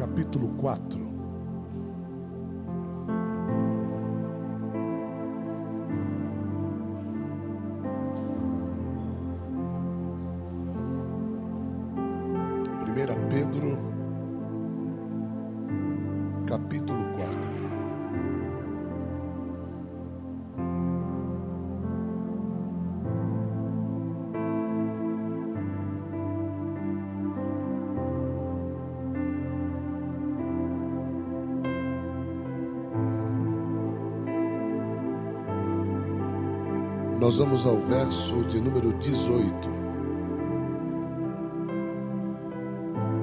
capítulo 4. Nós vamos ao verso de número 18.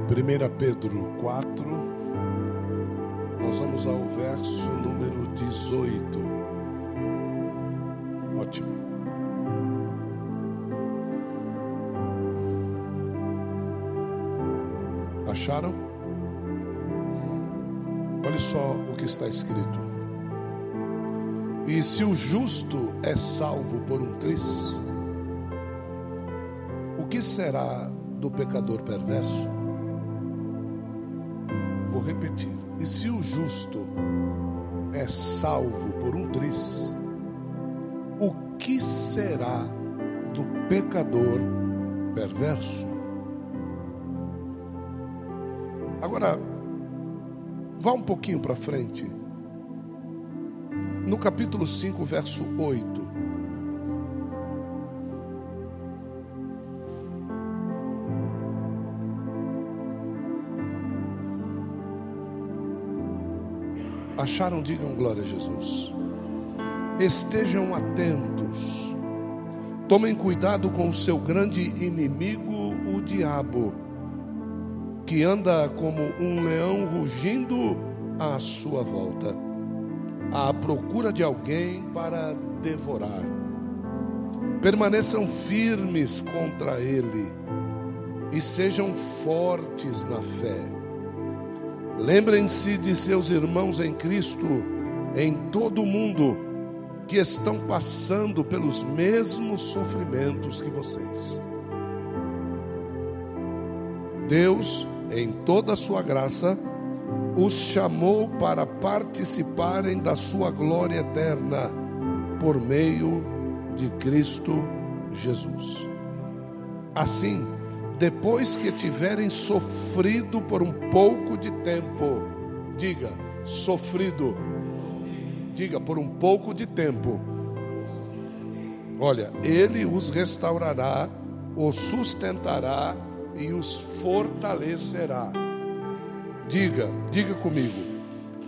1 Pedro 4, nós vamos ao verso número 18. Ótimo. Acharam? Olha só o que está escrito. E se o justo é salvo por um tris, o que será do pecador perverso? Vou repetir. E se o justo é salvo por um tris, o que será do pecador perverso? Agora, vá um pouquinho para frente. No capítulo 5, verso 8. Acharam? Digam glória a Jesus. Estejam atentos. Tomem cuidado com o seu grande inimigo, o diabo, que anda como um leão rugindo à sua volta, à procura de alguém para devorar. Permaneçam firmes contra ele e sejam fortes na fé. Lembrem-se de seus irmãos em Cristo em todo o mundo que estão passando pelos mesmos sofrimentos que vocês. Deus, em toda a sua graça, os chamou para participarem da sua glória eterna por meio de Cristo Jesus. Assim, depois que tiverem sofrido por um pouco de tempo, diga, sofrido, diga, por um pouco de tempo, olha, Ele os restaurará, os sustentará e os fortalecerá. Diga, diga comigo,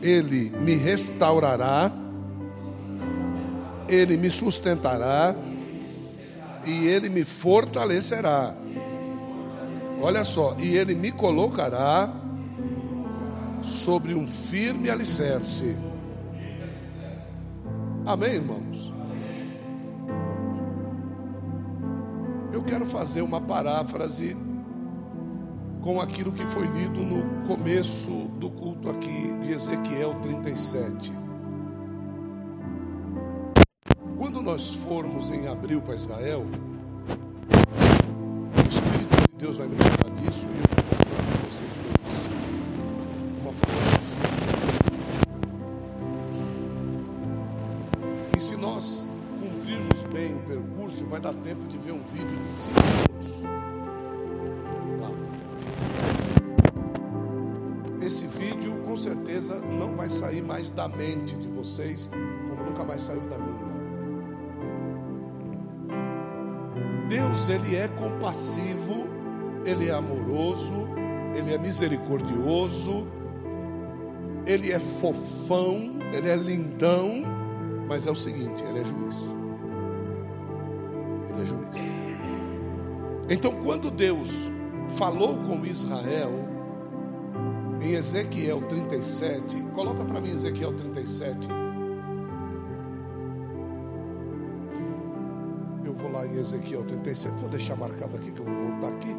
Ele me restaurará, Ele me sustentará e Ele me fortalecerá. Olha só, e ele me colocará sobre um firme alicerce. Amém, irmãos? Eu quero fazer uma paráfrase com aquilo que foi lido no começo do culto aqui de Ezequiel 37. Quando nós formos em abril para Israel, Deus vai me lembrar disso e eu vou mostrar para vocês dois. Uma fotografia. E se nós cumprirmos bem o percurso, vai dar tempo de ver um vídeo de 5 minutos. Certeza não vai sair mais da mente de vocês, como nunca mais saiu da minha. Deus, Ele é compassivo ele é amoroso, Ele é misericordioso, Ele é fofão, Ele é lindão, mas é o seguinte: Ele é juiz. Ele é juiz. Então, quando Deus falou com Israel, em Ezequiel 37, coloca para mim Ezequiel 37. Eu vou lá em Ezequiel 37, vou deixar marcado aqui que eu vou voltar aqui.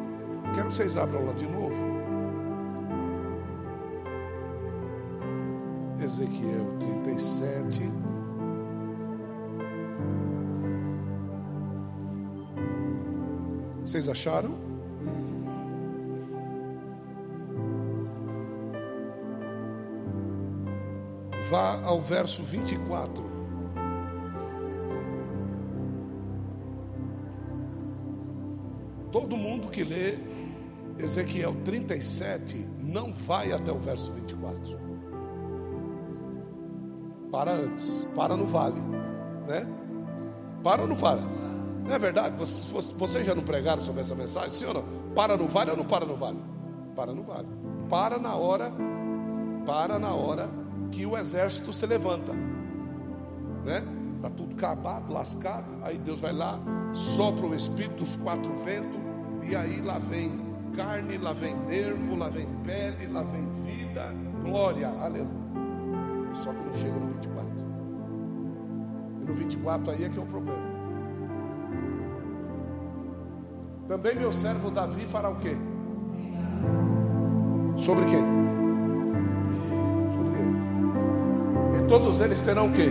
Quero que vocês abram lá de novo. Ezequiel 37. Vocês acharam? Vá ao verso 24. Todo mundo que lê Ezequiel 37 não vai até o verso 24. Para antes, para no vale, né? Para ou não para? Não é verdade? Vocês já não pregaram sobre essa mensagem? Sim ou não? Para no vale ou não para no vale? Para no vale. Para na hora, para na hora que o exército se levanta, né? Tá tudo acabado, lascado. Aí Deus vai lá, sopra o espírito, os quatro ventos, e aí lá vem carne, lá vem nervo, lá vem pele, lá vem vida, glória, aleluia. Só que não chega no 24. E no 24 aí é que é o problema. Também meu servo Davi fará o quê? Sobre quem? Todos eles terão o quê?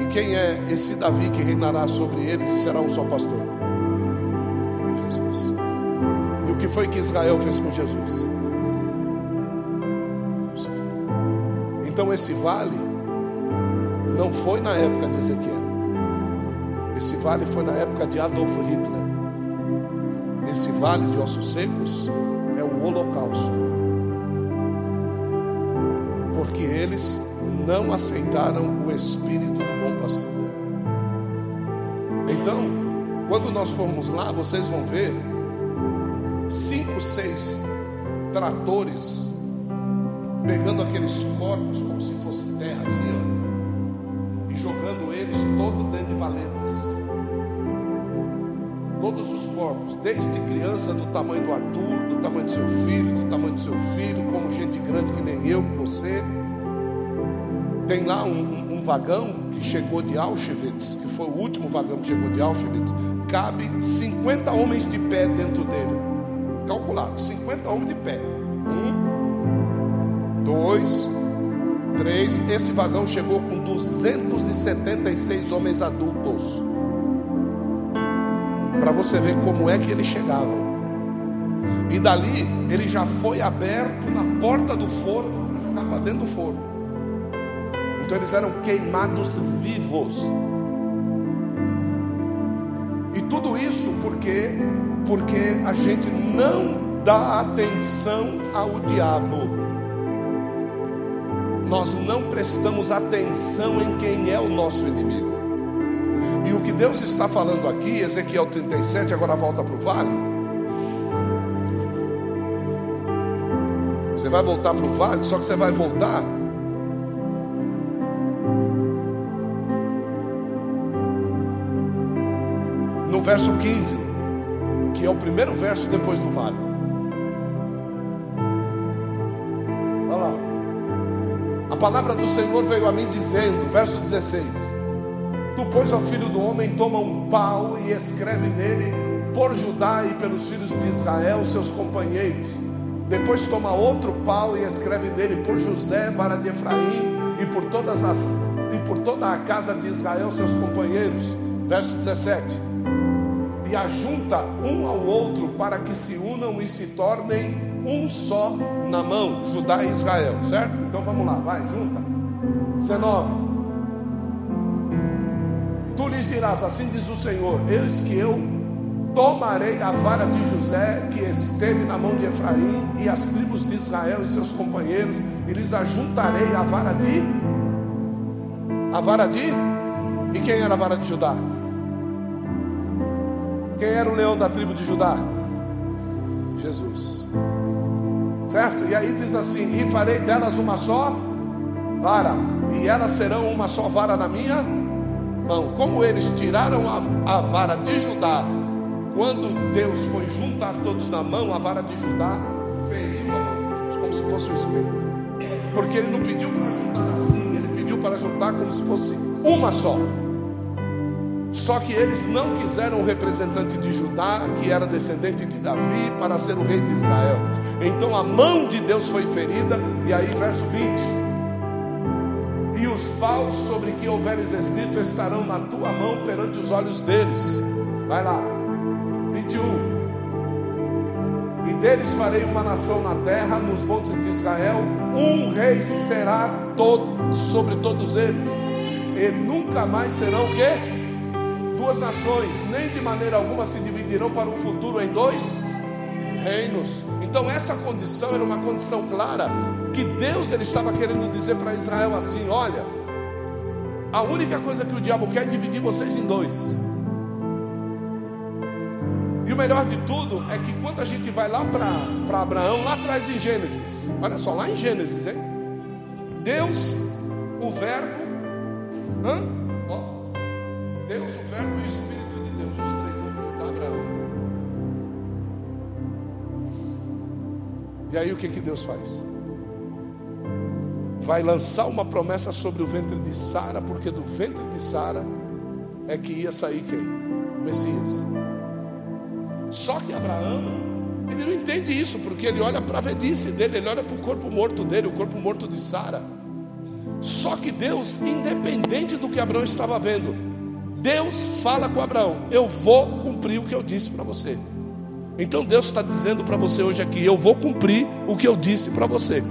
E quem é esse Davi que reinará sobre eles e será um só pastor? Jesus. E o que foi que Israel fez com Jesus? Então esse vale não foi na época de Ezequiel. Esse vale foi na época de Adolf Hitler. Esse vale de ossos secos é o Holocausto. Porque eles não aceitaram o espírito do bom pastor. Então, quando nós formos lá, vocês vão ver cinco, seis tratores pegando aqueles corpos como se fosse terra assim, ó, e jogando eles todo dentro de valetas todos os corpos, desde criança do tamanho do Arthur, tamanho do seu filho, do tamanho do seu filho, como gente grande que nem eu, que você. Tem lá um, um, um vagão que chegou de Auschwitz, que foi o último vagão que chegou de Auschwitz, cabe 50 homens de pé dentro dele. Calculado, 50 homens de pé. Um, dois, três. Esse vagão chegou com 276 homens adultos para você ver como é que eles chegavam. E dali ele já foi aberto na porta do forno, para dentro do forno. Então eles eram queimados vivos. E tudo isso porque porque a gente não dá atenção ao diabo. Nós não prestamos atenção em quem é o nosso inimigo. E o que Deus está falando aqui, Ezequiel 37, agora volta para o vale. Você vai voltar para o vale, só que você vai voltar. No verso 15, que é o primeiro verso depois do vale. Olha lá. A palavra do Senhor veio a mim dizendo, verso 16 Tu, pois, ao filho do homem, toma um pau e escreve nele por Judá e pelos filhos de Israel, seus companheiros. Depois toma outro pau e escreve nele por José, vara de Efraim, e por todas as e por toda a casa de Israel, seus companheiros. Verso 17. E ajunta um ao outro para que se unam e se tornem um só na mão, Judá e Israel, certo? Então vamos lá, vai, junta. 19. Tu lhes dirás: Assim diz o Senhor: Eis que eu tomarei a vara de José, que esteve na mão de Efraim, e as tribos de Israel e seus companheiros, e lhes ajuntarei a vara de. A vara de. E quem era a vara de Judá? Quem era o leão da tribo de Judá? Jesus. Certo? E aí diz assim: E farei delas uma só vara, e elas serão uma só vara na minha mão. Como eles tiraram a, a vara de Judá, quando Deus foi juntar todos na mão, a vara de Judá feriu a mão de Deus, como se fosse um espelho. Porque ele não pediu para juntar assim, ele pediu para juntar como se fosse uma só. Só que eles não quiseram o representante de Judá, que era descendente de Davi, para ser o rei de Israel. Então a mão de Deus foi ferida, e aí, verso 20 e os paus sobre que houveres escrito estarão na tua mão perante os olhos deles. Vai lá, 21. E deles farei uma nação na terra, nos montes de Israel, um rei será todo, sobre todos eles, e nunca mais serão o quê? Duas nações, nem de maneira alguma se dividirão para o futuro em dois reinos. Então essa condição era uma condição clara que Deus ele estava querendo dizer para Israel assim: olha, a única coisa que o diabo quer é dividir vocês em dois. E o melhor de tudo é que quando a gente vai lá para Abraão, lá atrás em Gênesis, olha só, lá em Gênesis, hein? Deus, o Verbo, hã? Ó, Deus, o Verbo e o Espírito de Deus, os três vão visitar Abraão. E aí o que, que Deus faz? Vai lançar uma promessa sobre o ventre de Sara, porque do ventre de Sara é que ia sair quem? O Messias. Só que Abraão, ele não entende isso, porque ele olha para a velhice dele, ele olha para o corpo morto dele, o corpo morto de Sara. Só que Deus, independente do que Abraão estava vendo, Deus fala com Abraão: Eu vou cumprir o que eu disse para você. Então Deus está dizendo para você hoje aqui: Eu vou cumprir o que eu disse para você.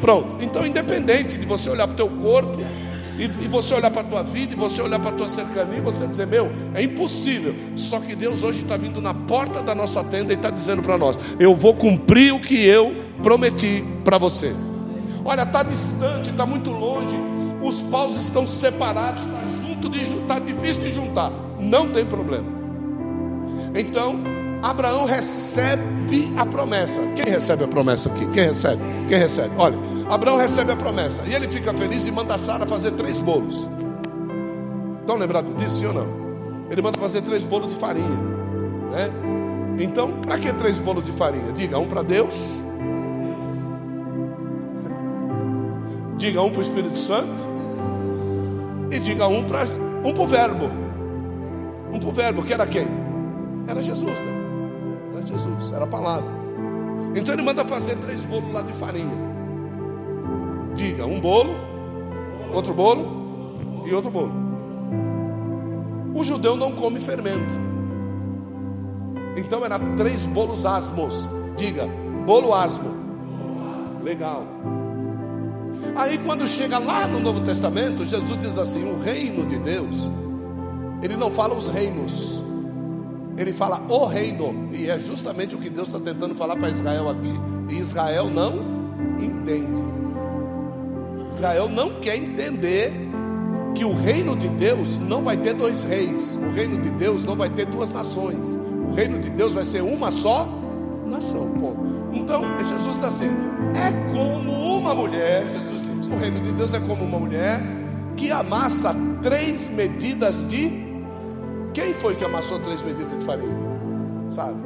Pronto. Então, independente de você olhar para o teu corpo, e, e você olhar para a tua vida, e você olhar para a tua cercania, e você dizer, meu, é impossível. Só que Deus hoje está vindo na porta da nossa tenda e está dizendo para nós: eu vou cumprir o que eu prometi para você. Olha, está distante, está muito longe, os paus estão separados, está junto de está difícil de juntar. Não tem problema. Então, Abraão recebe a promessa. Quem recebe a promessa aqui? Quem recebe? Quem recebe? Olha, Abraão recebe a promessa e ele fica feliz e manda Sara fazer três bolos. Estão lembrados disso, sim ou não? Ele manda fazer três bolos de farinha, né? Então, para que três bolos de farinha? Diga um para Deus, diga um para o Espírito Santo e diga um para um o Verbo, um para o Verbo que era quem? Era Jesus, né? Era Jesus, era a palavra. Então ele manda fazer três bolos lá de farinha. Diga, um bolo, outro bolo e outro bolo. O judeu não come fermento. Então era três bolos asmos. Diga, bolo asmo. Legal. Aí quando chega lá no Novo Testamento, Jesus diz assim: o reino de Deus, ele não fala os reinos, ele fala o reino, e é justamente o que Deus está tentando falar para Israel aqui. E Israel não entende. Israel não quer entender que o reino de Deus não vai ter dois reis, o reino de Deus não vai ter duas nações, o reino de Deus vai ser uma só nação. Ponto. Então, Jesus diz assim: é como uma mulher, Jesus diz, o reino de Deus é como uma mulher que amassa três medidas de. Quem foi que amassou três medidas de farinha? Sabe?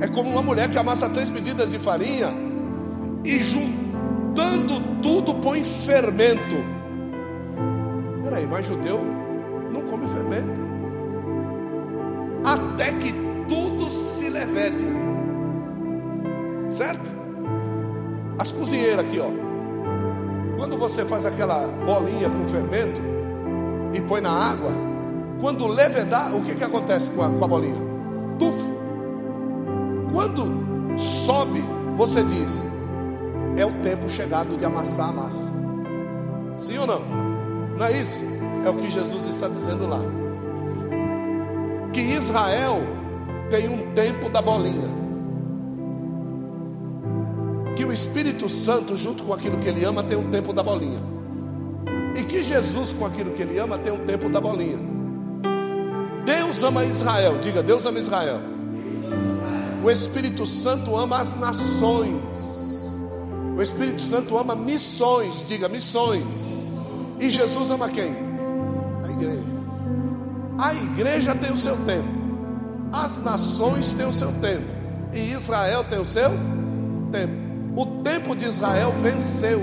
É como uma mulher que amassa três medidas de farinha e junta juntando tudo põe fermento. Peraí, mas judeu não come fermento. Até que tudo se levede. Certo? As cozinheiras aqui, ó. Quando você faz aquela bolinha com fermento e põe na água, quando levedar, o que, que acontece com a, com a bolinha? Tufo. Quando sobe, você diz: é o tempo chegado de amassar a massa. Sim ou não? Não é isso? É o que Jesus está dizendo lá. Que Israel tem um tempo da bolinha. Que o Espírito Santo, junto com aquilo que ele ama, tem um tempo da bolinha. E que Jesus, com aquilo que ele ama, tem um tempo da bolinha. Deus ama Israel. Diga, Deus ama Israel. O Espírito Santo ama as nações. O Espírito Santo ama missões, diga missões. E Jesus ama quem? A igreja. A igreja tem o seu tempo, as nações têm o seu tempo, e Israel tem o seu tempo. O tempo de Israel venceu,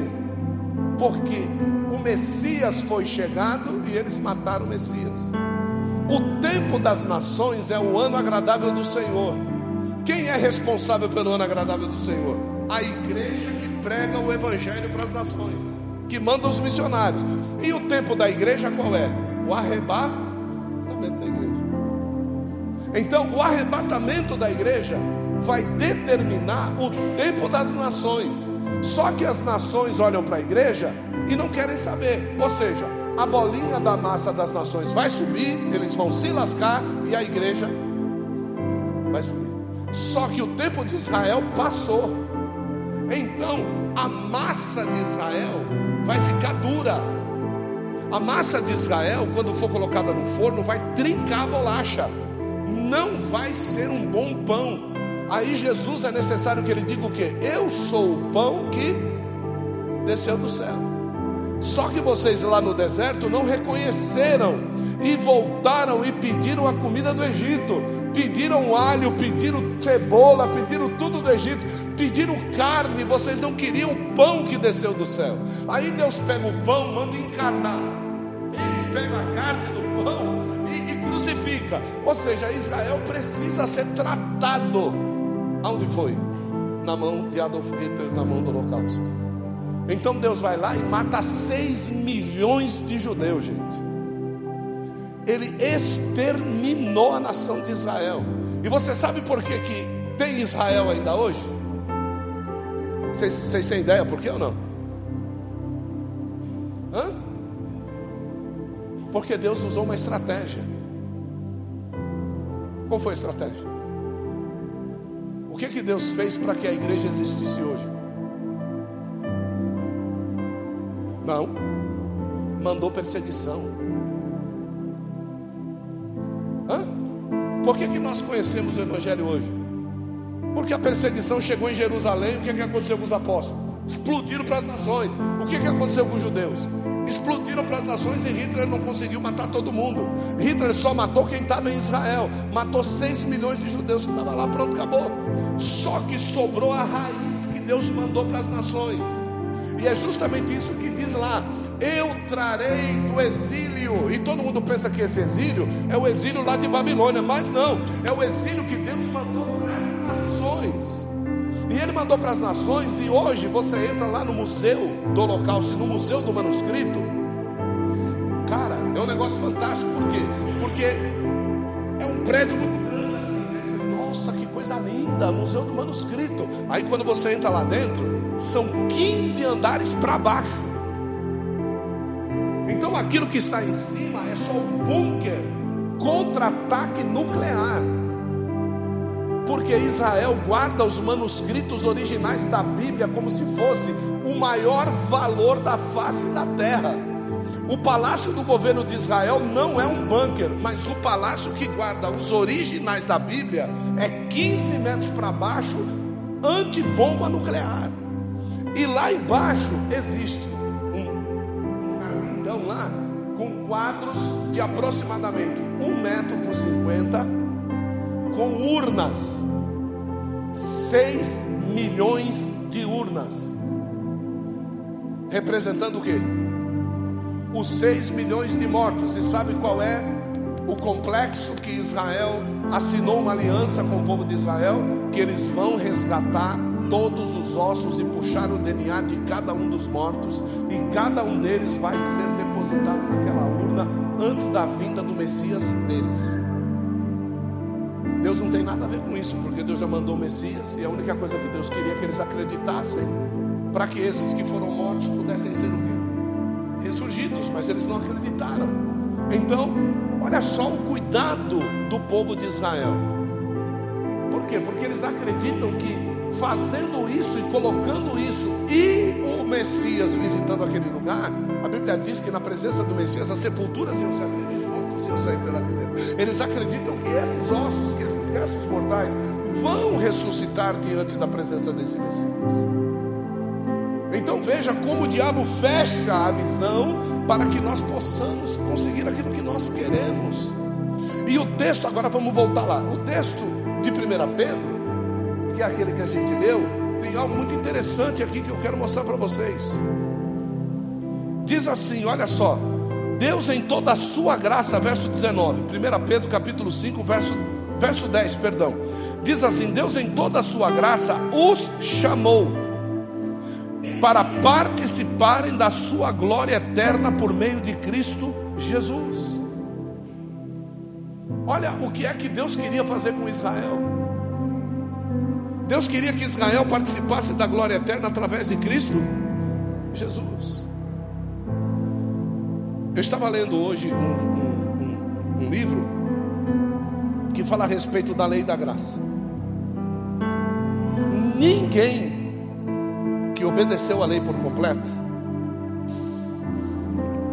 porque o Messias foi chegado e eles mataram o Messias. O tempo das nações é o ano agradável do Senhor. Quem é responsável pelo ano agradável do Senhor? A igreja prega o evangelho para as nações, que manda os missionários. E o tempo da igreja qual é? O arrebatamento da igreja. Então, o arrebatamento da igreja vai determinar o tempo das nações. Só que as nações olham para a igreja e não querem saber. Ou seja, a bolinha da massa das nações vai subir, eles vão se lascar e a igreja vai subir. Só que o tempo de Israel passou. Então, a massa de Israel vai ficar dura. A massa de Israel, quando for colocada no forno, vai trincar a bolacha. Não vai ser um bom pão. Aí Jesus é necessário que ele diga o que? Eu sou o pão que desceu do céu. Só que vocês lá no deserto não reconheceram e voltaram e pediram a comida do Egito. Pediram alho, pediram cebola, pediram tudo do Egito, pediram carne, vocês não queriam o pão que desceu do céu. Aí Deus pega o pão, manda encarnar. Eles pegam a carne do pão e, e crucifica. Ou seja, Israel precisa ser tratado. Aonde foi? Na mão de Adolf Hitler, na mão do Holocausto. Então Deus vai lá e mata 6 milhões de judeus, gente ele exterminou a nação de Israel. E você sabe por que, que tem Israel ainda hoje? Vocês, têm ideia por que ou não? Hã? Porque Deus usou uma estratégia. Qual foi a estratégia? O que, que Deus fez para que a igreja existisse hoje? Não. Mandou perseguição. Por que, que nós conhecemos o Evangelho hoje? Porque a perseguição chegou em Jerusalém, o que, que aconteceu com os apóstolos? Explodiram para as nações. O que, que aconteceu com os judeus? Explodiram para as nações e Hitler não conseguiu matar todo mundo. Hitler só matou quem estava em Israel. Matou 6 milhões de judeus que estavam lá, pronto, acabou. Só que sobrou a raiz que Deus mandou para as nações. E é justamente isso que diz lá: eu trarei do exílio. E todo mundo pensa que esse exílio é o exílio lá de Babilônia, mas não, é o exílio que Deus mandou para as nações. E ele mandou para as nações, e hoje você entra lá no museu do Holocausto, no museu do manuscrito. Cara, é um negócio fantástico, por quê? Porque é um prédio muito coisa linda, museu do manuscrito. Aí quando você entra lá dentro, são 15 andares para baixo. Então aquilo que está em cima é só um bunker contra-ataque nuclear. Porque Israel guarda os manuscritos originais da Bíblia como se fosse o maior valor da face da terra. O palácio do governo de Israel não é um bunker, mas o palácio que guarda os originais da Bíblia é 15 metros para baixo, antibomba nuclear. E lá embaixo existe lá com quadros de aproximadamente um metro por 50, com urnas, 6 milhões de urnas, representando o que? Os 6 milhões de mortos. E sabe qual é o complexo que Israel assinou uma aliança com o povo de Israel? Que eles vão resgatar todos os ossos e puxar o DNA de cada um dos mortos, e cada um deles vai ser depositado naquela urna antes da vinda do Messias deles. Deus não tem nada a ver com isso, porque Deus já mandou o Messias, e a única coisa que Deus queria é que eles acreditassem, para que esses que foram mortos pudessem ser o quê? Ressurgidos, mas eles não acreditaram. Então, olha só o cuidado do povo de Israel. Por quê? Porque eles acreditam que fazendo isso e colocando isso, e o Messias visitando aquele lugar, a Bíblia diz que na presença do Messias as sepulturas iam se abrir, os mortos iam sair pela de Deus. Eles acreditam que esses ossos, que esses restos mortais, vão ressuscitar diante da presença desse Messias. Então veja como o diabo fecha a visão para que nós possamos conseguir aquilo que nós queremos. E o texto, agora vamos voltar lá. O texto de 1 Pedro que é aquele que a gente leu, tem algo muito interessante aqui que eu quero mostrar para vocês. Diz assim, olha só, Deus em toda a sua graça, verso 19, 1 Pedro capítulo 5, verso, verso 10, perdão. Diz assim: Deus em toda a sua graça os chamou para participarem da sua glória eterna por meio de Cristo Jesus. Olha o que é que Deus queria fazer com Israel. Deus queria que Israel participasse da glória eterna através de Cristo Jesus. Eu estava lendo hoje um, um, um livro que fala a respeito da lei da graça. Ninguém que obedeceu a lei por completo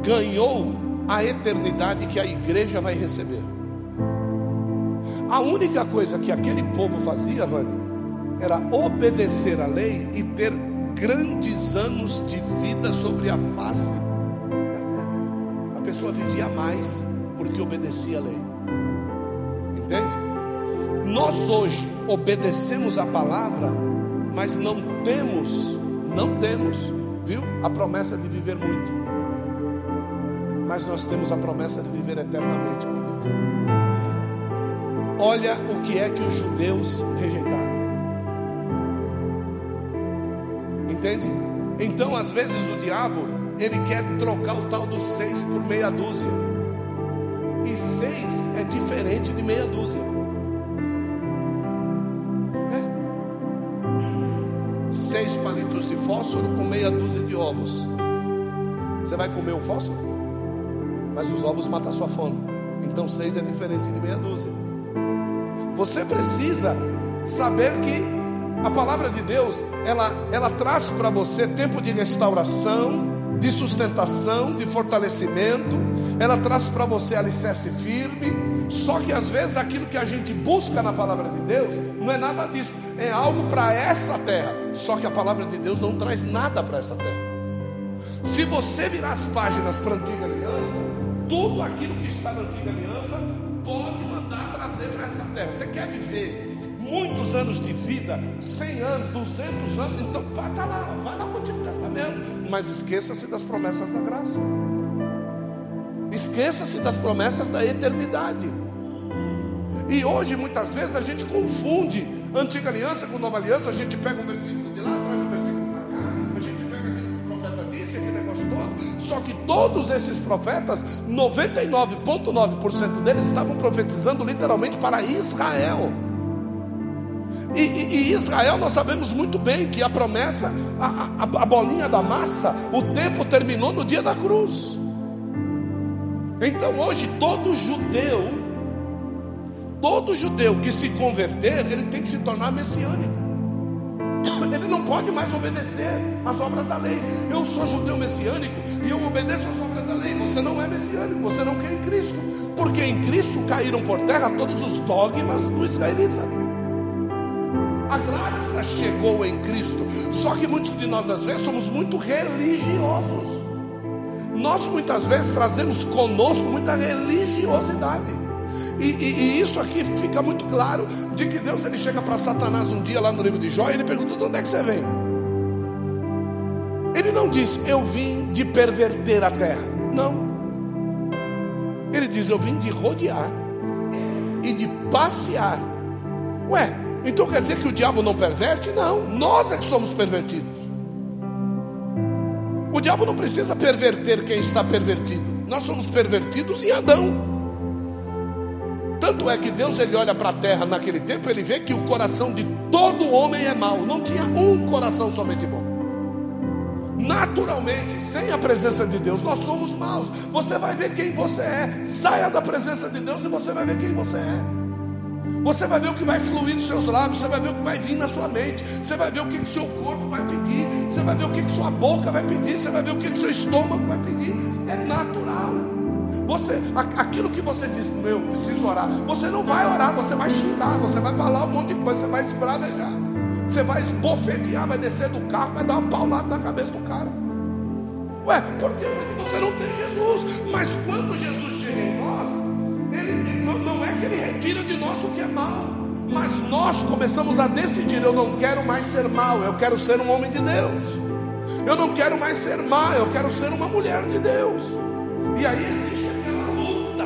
ganhou a eternidade que a igreja vai receber. A única coisa que aquele povo fazia, Vani, era obedecer a lei e ter grandes anos de vida sobre a face. A pessoa vivia mais porque obedecia a lei. Entende? Nós hoje obedecemos a palavra, mas não temos, não temos, viu? A promessa de viver muito. Mas nós temos a promessa de viver eternamente com Deus. Olha o que é que os judeus rejeitaram. Entende? Então, às vezes, o diabo, ele quer trocar o tal do seis por meia dúzia. E seis é diferente de meia dúzia. Fósforo com meia dúzia de ovos. Você vai comer um fósforo? Mas os ovos matam a sua fome. Então seis é diferente de meia dúzia. Você precisa saber que a palavra de Deus, ela, ela traz para você tempo de restauração, de sustentação, de fortalecimento. Ela traz para você alicerce firme. Só que às vezes aquilo que a gente busca na palavra de Deus não é nada disso, é algo para essa terra. Só que a palavra de Deus não traz nada para essa terra. Se você virar as páginas para a antiga aliança, tudo aquilo que está na antiga aliança pode mandar trazer para essa terra. Você quer viver muitos anos de vida, 100 anos, 200 anos, então está lá, vai lá para o Antigo Testamento, mas esqueça-se das promessas da graça, esqueça-se das promessas da eternidade. E hoje, muitas vezes, a gente confunde antiga aliança com nova aliança, a gente pega um versículo de lá, traz um versículo para cá, a gente pega aquilo que o profeta disse, aquele negócio todo. Só que todos esses profetas, 99,9% deles estavam profetizando literalmente para Israel. E, e, e, Israel, nós sabemos muito bem que a promessa, a, a, a bolinha da massa, o tempo terminou no dia da cruz. Então hoje todo judeu, todo judeu que se converter, ele tem que se tornar messiânico. Ele não pode mais obedecer às obras da lei. Eu sou judeu messiânico e eu obedeço às obras da lei. Você não é messiânico, você não quer em Cristo. Porque em Cristo caíram por terra todos os dogmas do israelita. A graça chegou em Cristo. Só que muitos de nós, às vezes, somos muito religiosos. Nós, muitas vezes, trazemos conosco muita religiosidade. E, e, e, isso aqui fica muito claro de que Deus ele chega para Satanás um dia lá no livro de Jó e ele pergunta: de onde é que você vem? Ele não diz, eu vim de perverter a terra. Não. Ele diz, eu vim de rodear e de passear. Ué, então quer dizer que o diabo não perverte? Não, nós é que somos pervertidos. O diabo não precisa perverter quem está pervertido. Nós somos pervertidos em Adão. Tanto é que Deus ele olha para a terra naquele tempo, ele vê que o coração de todo homem é mau. Não tinha um coração somente bom. Naturalmente, sem a presença de Deus, nós somos maus. Você vai ver quem você é. Saia da presença de Deus e você vai ver quem você é. Você vai ver o que vai fluir dos seus lábios, você vai ver o que vai vir na sua mente, você vai ver o que o seu corpo vai pedir, você vai ver o que sua boca vai pedir, você vai ver o que seu estômago vai pedir. É natural. Você, aquilo que você diz, meu, preciso orar, você não vai orar, você vai xingar, você vai falar um monte de coisa, você vai esbravejar, você vai esbofetear, vai descer do carro, vai dar uma paulada na cabeça do cara. Ué, por quê? Porque você não tem Jesus. Mas quando Jesus chega em nós, ele retira de nós o que é mal, mas nós começamos a decidir: eu não quero mais ser mal, eu quero ser um homem de Deus. Eu não quero mais ser mal, eu quero ser uma mulher de Deus. E aí existe aquela luta,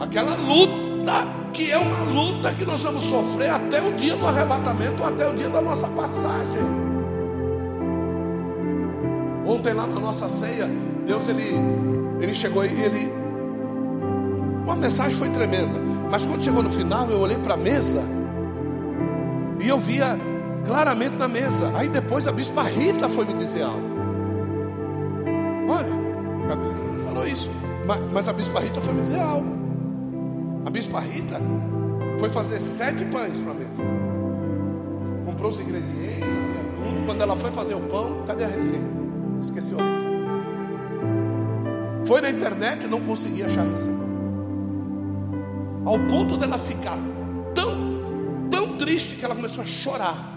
aquela luta que é uma luta que nós vamos sofrer até o dia do arrebatamento, até o dia da nossa passagem. Ontem lá na nossa ceia, Deus ele, ele chegou e ele a mensagem foi tremenda. Mas quando chegou no final, eu olhei para a mesa E eu via claramente na mesa. Aí depois a bispa Rita foi me dizer algo. Olha, Gabriel falou isso. Mas, mas a bispa Rita foi me dizer algo. A bispa Rita foi fazer sete pães para a mesa. Comprou os ingredientes. Quando ela foi fazer o pão, cadê a receita? Esqueceu a receita. Foi na internet e não conseguia achar a receita. Ao ponto dela ficar tão, tão triste que ela começou a chorar.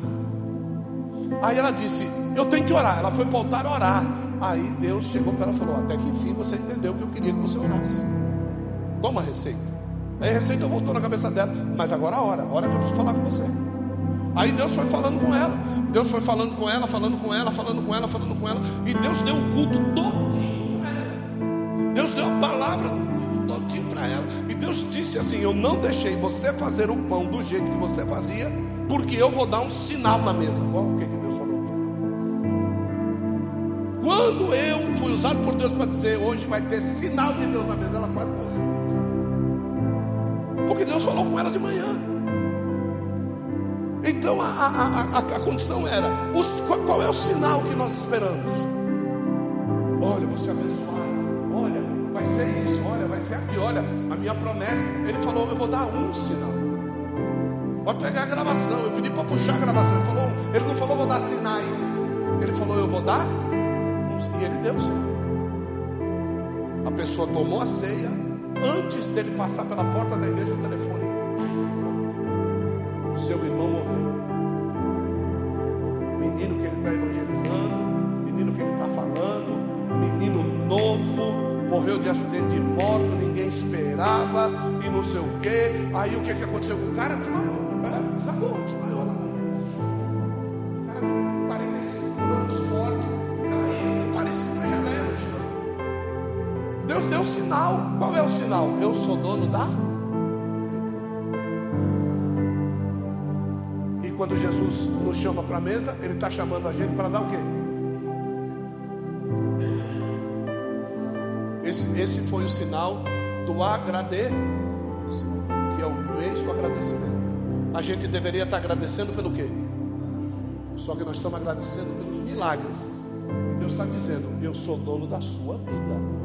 Aí ela disse: Eu tenho que orar. Ela foi para o altar orar. Aí Deus chegou para ela e falou: Até que enfim você entendeu que eu queria que você orasse. Toma a receita. Aí a receita voltou na cabeça dela. Mas agora a hora, a hora que eu preciso falar com você. Aí Deus foi falando com ela. Deus foi falando com ela, falando com ela, falando com ela, falando com ela. E Deus deu o culto todinho para ela. Deus deu a palavra do disse assim: Eu não deixei você fazer o pão do jeito que você fazia, porque eu vou dar um sinal na mesa. Qual o que, que Deus falou? Quando eu fui usado por Deus para dizer hoje vai ter sinal de Deus na mesa, ela quase morreu. Porque Deus falou com ela de manhã. Então a, a, a, a condição era: os, qual, qual, é o sinal que nós esperamos? Olha, você abençoado, olha, vai ser isso, ser aqui, olha, a minha promessa. Ele falou: Eu vou dar um sinal. Pode pegar a gravação. Eu pedi para puxar a gravação. Ele, falou, ele não falou, vou dar sinais. Ele falou, eu vou dar. E ele deu o sinal. A pessoa tomou a ceia. Antes dele passar pela porta da igreja, Aí o que, que aconteceu com o cara? Desmaiou. O cara desmaiou. Desmaiou. O cara, 45 anos, forte. Caiu. Parecia janela. Deus deu um sinal. Qual é o sinal? Eu sou dono da. E quando Jesus nos chama para a mesa, Ele está chamando a gente para dar o quê? Esse, esse foi o sinal do agradecer, agradecimento. A gente deveria estar agradecendo pelo quê? Só que nós estamos agradecendo pelos milagres. Deus está dizendo: Eu sou dono da sua vida.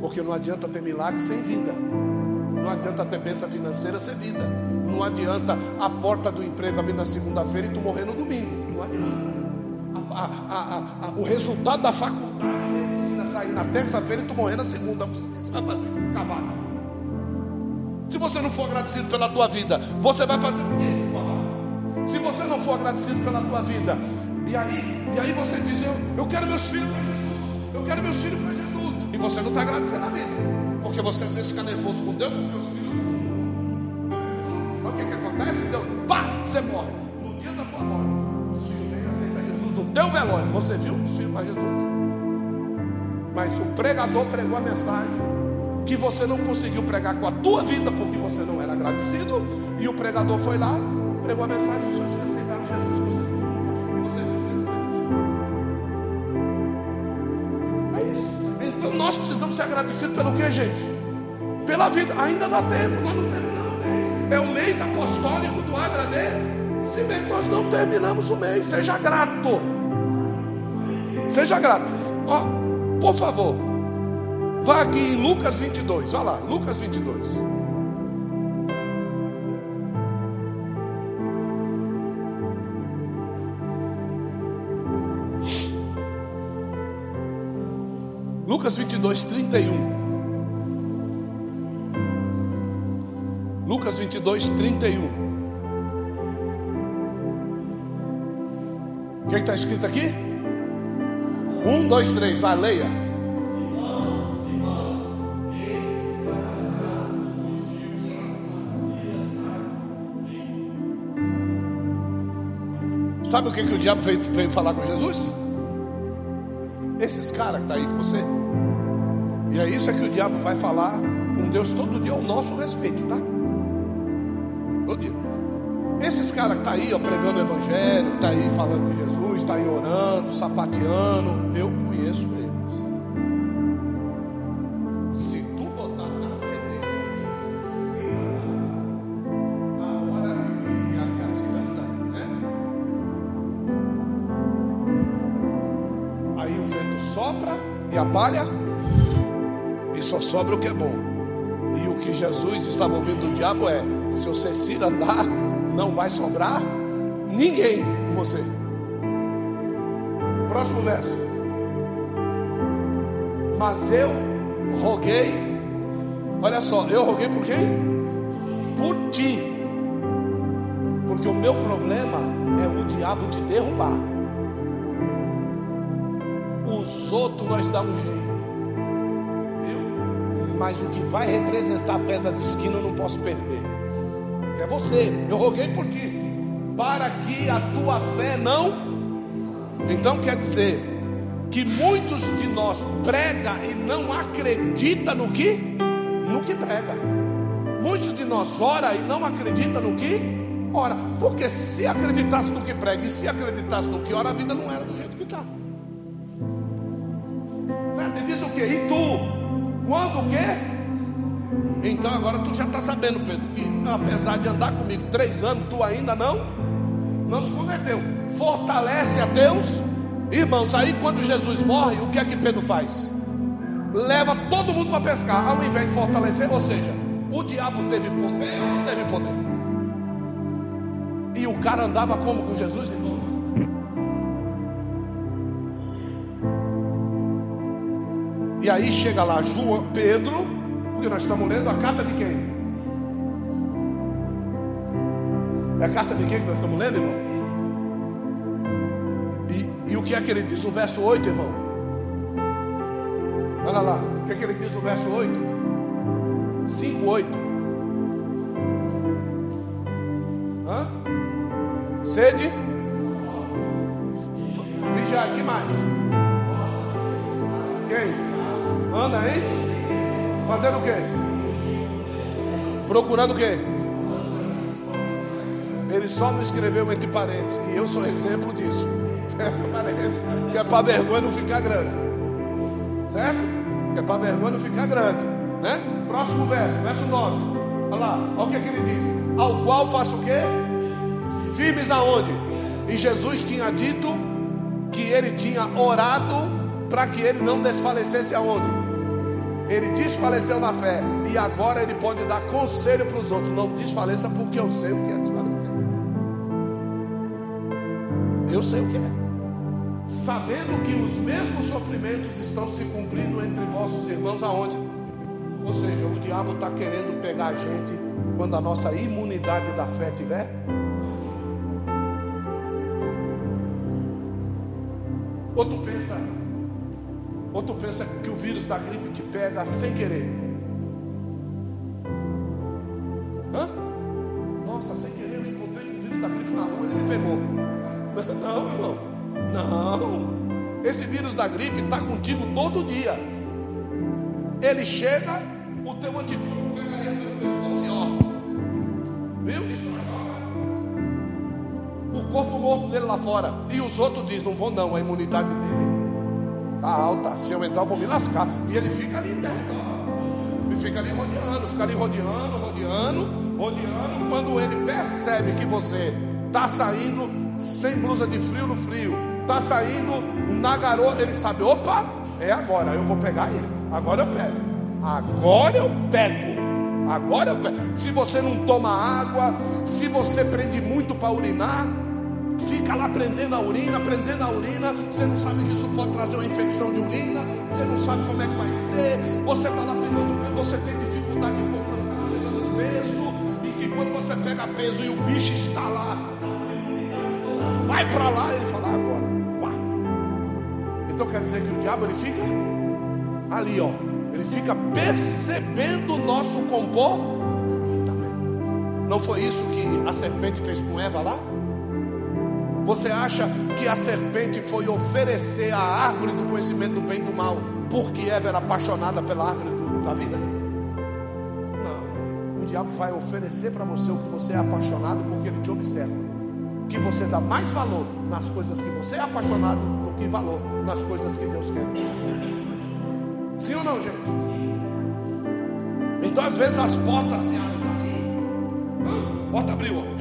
Porque não adianta ter milagre sem vida. Não adianta ter bênção financeira sem vida. Não adianta a porta do emprego abrir na segunda-feira e tu morrer no domingo. Não adianta. A, a, a, o resultado da faculdade de medicina sair na terça-feira e tu morrer na segunda. Cavalo. Você não for agradecido pela tua vida, você vai fazer o quê? Se você não for agradecido pela tua vida, e aí, e aí você diz: eu, eu quero meus filhos para Jesus, eu quero meus filhos para Jesus, e você não está agradecendo a vida, porque você às vezes fica nervoso com Deus, porque os filhos não. Mas o que, que acontece? Deus, pá, você morre. No dia da tua morte, os filhos têm que aceitar Jesus no teu velório. Você viu os filhos para Jesus? Mas o pregador pregou a mensagem que você não conseguiu pregar com a tua vida porque você não era agradecido, e o pregador foi lá, pregou a mensagem, os filhos aceitaram Jesus, você você É isso. Então nós precisamos ser agradecidos pelo que, gente? Pela vida. Ainda dá tempo, nós não terminamos o mês. É o mês apostólico do agradecimento. Nós não terminamos o mês. Seja grato. Seja grato. Ó, por favor, Vá aqui em Lucas 22, olha lá, Lucas 22. Lucas 22, 31. Lucas 22, 31. O que está escrito aqui? Um, dois, três, vai, leia. Sabe o que, que o diabo veio, veio falar com Jesus? Esses caras que estão tá aí com você. E é isso é que o diabo vai falar com Deus todo dia ao nosso respeito, tá? Todo dia. Esses caras que estão tá aí ó, pregando o evangelho, que estão tá aí falando de Jesus, está aí orando, sapateando, eu conheço eles. E só sobra o que é bom. E o que Jesus estava ouvindo do diabo é: se você se andar, não vai sobrar ninguém com você. Próximo verso. Mas eu roguei, olha só, eu roguei por quem? Por ti. Porque o meu problema é o diabo te derrubar. Os outros nós damos jeito. Mas o que vai representar a pedra de esquina eu não posso perder. É você. Eu roguei por ti. Para que a tua fé não. Então quer dizer que muitos de nós prega e não acredita no que no que prega. Muitos de nós ora e não acredita no que ora, porque se acreditasse no que prega e se acreditasse no que ora, a vida não era do jeito que está. Ele diz o que? E tu? Quando o quê? Então agora tu já está sabendo, Pedro, que apesar de andar comigo três anos, tu ainda não não se converteu. Fortalece a Deus Irmãos, aí quando Jesus morre, o que é que Pedro faz? Leva todo mundo para pescar, ao invés de fortalecer, ou seja, o diabo teve poder ou não teve poder? E o cara andava como com Jesus, irmão? E aí chega lá João, Pedro, porque nós estamos lendo a carta de quem? É a carta de quem que nós estamos lendo, irmão? E o que é que ele diz no verso 8, irmão? Olha lá, o que é que ele diz no verso 8? 5, 8. Hã? Sede? Vigiar, que mais? Anda, hein? Fazendo o quê? Procurando o quê? Ele só não escreveu entre parênteses. E eu sou exemplo disso. que é para vergonha não ficar grande. Certo? Que é para vergonha não ficar grande. Né? Próximo verso, verso 9. Olha lá, olha o que, é que ele diz. Ao qual faço o quê? Firmes aonde? E Jesus tinha dito que ele tinha orado para que ele não desfalecesse aonde? Ele desfaleceu na fé. E agora ele pode dar conselho para os outros. Não desfaleça porque eu sei o que é desfalecer. Eu sei o que é sabendo que os mesmos sofrimentos estão se cumprindo entre vossos irmãos aonde? Ou seja, o diabo está querendo pegar a gente quando a nossa imunidade da fé tiver. Ou tu pensa, ou tu pensa que o vírus da gripe te pega sem querer. Hã? Nossa, sem querer eu encontrei um vírus da gripe na rua, ele me pegou. Não, irmão. Não. Esse vírus da gripe está contigo todo dia. Ele chega, o teu anticorpo pega ele pelo pescoço e ó. Viu? Isso O corpo morto dele lá fora. E os outros dizem, não vou não, a imunidade dele está alta. Se eu entrar, eu vou me lascar. E ele fica ali dentro. Ele fica ali rodeando, fica ali rodeando, rodeando, rodeando. Quando ele percebe que você está saindo sem blusa de frio no frio Está saindo na garoa, ele sabe, opa, é agora, eu vou pegar ele. Agora eu pego. Agora eu pego. Agora eu pego. Se você não toma água, se você prende muito para urinar, fica lá prendendo a urina, prendendo a urina, você não sabe que isso pode trazer uma infecção de urina, você não sabe como é que vai ser, você está lá pegando peso, você tem dificuldade de coluna, ficar lá pegando peso, e que quando você pega peso e o bicho está lá, vai para lá, ele fala agora. Então quer dizer que o diabo ele fica ali, ó. Ele fica percebendo o nosso comportamento. Não foi isso que a serpente fez com Eva lá? Você acha que a serpente foi oferecer a árvore do conhecimento do bem e do mal porque Eva era apaixonada pela árvore da vida? Não. O diabo vai oferecer para você o que você é apaixonado porque ele te observa. Que você dá mais valor nas coisas que você é apaixonado do que valor nas coisas que Deus quer. Sim ou não, gente? Então, às vezes, as portas se abrem para mim. Porta abriu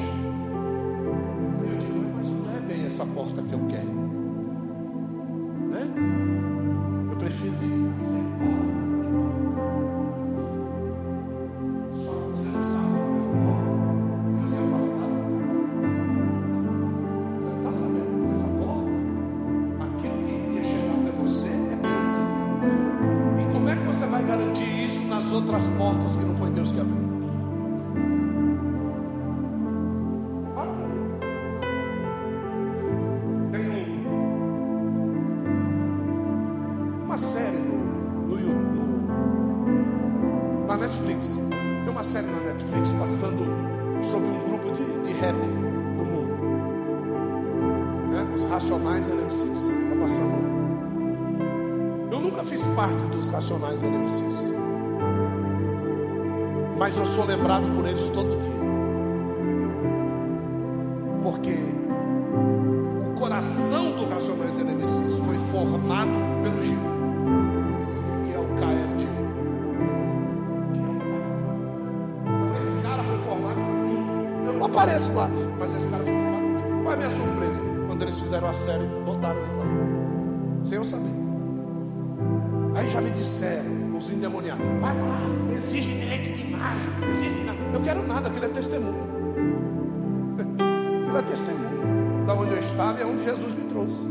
não apareço lá, mas esse cara foi mim. Qual é a minha surpresa? Quando eles fizeram a série, botaram eu lá. Sem eu saber. Aí já me disseram, os endemoniados, vai lá, exige direito de imagem, exige nada. Eu quero nada, aquilo é testemunho. Aquilo é testemunho. Da onde eu estava e aonde Jesus me trouxe.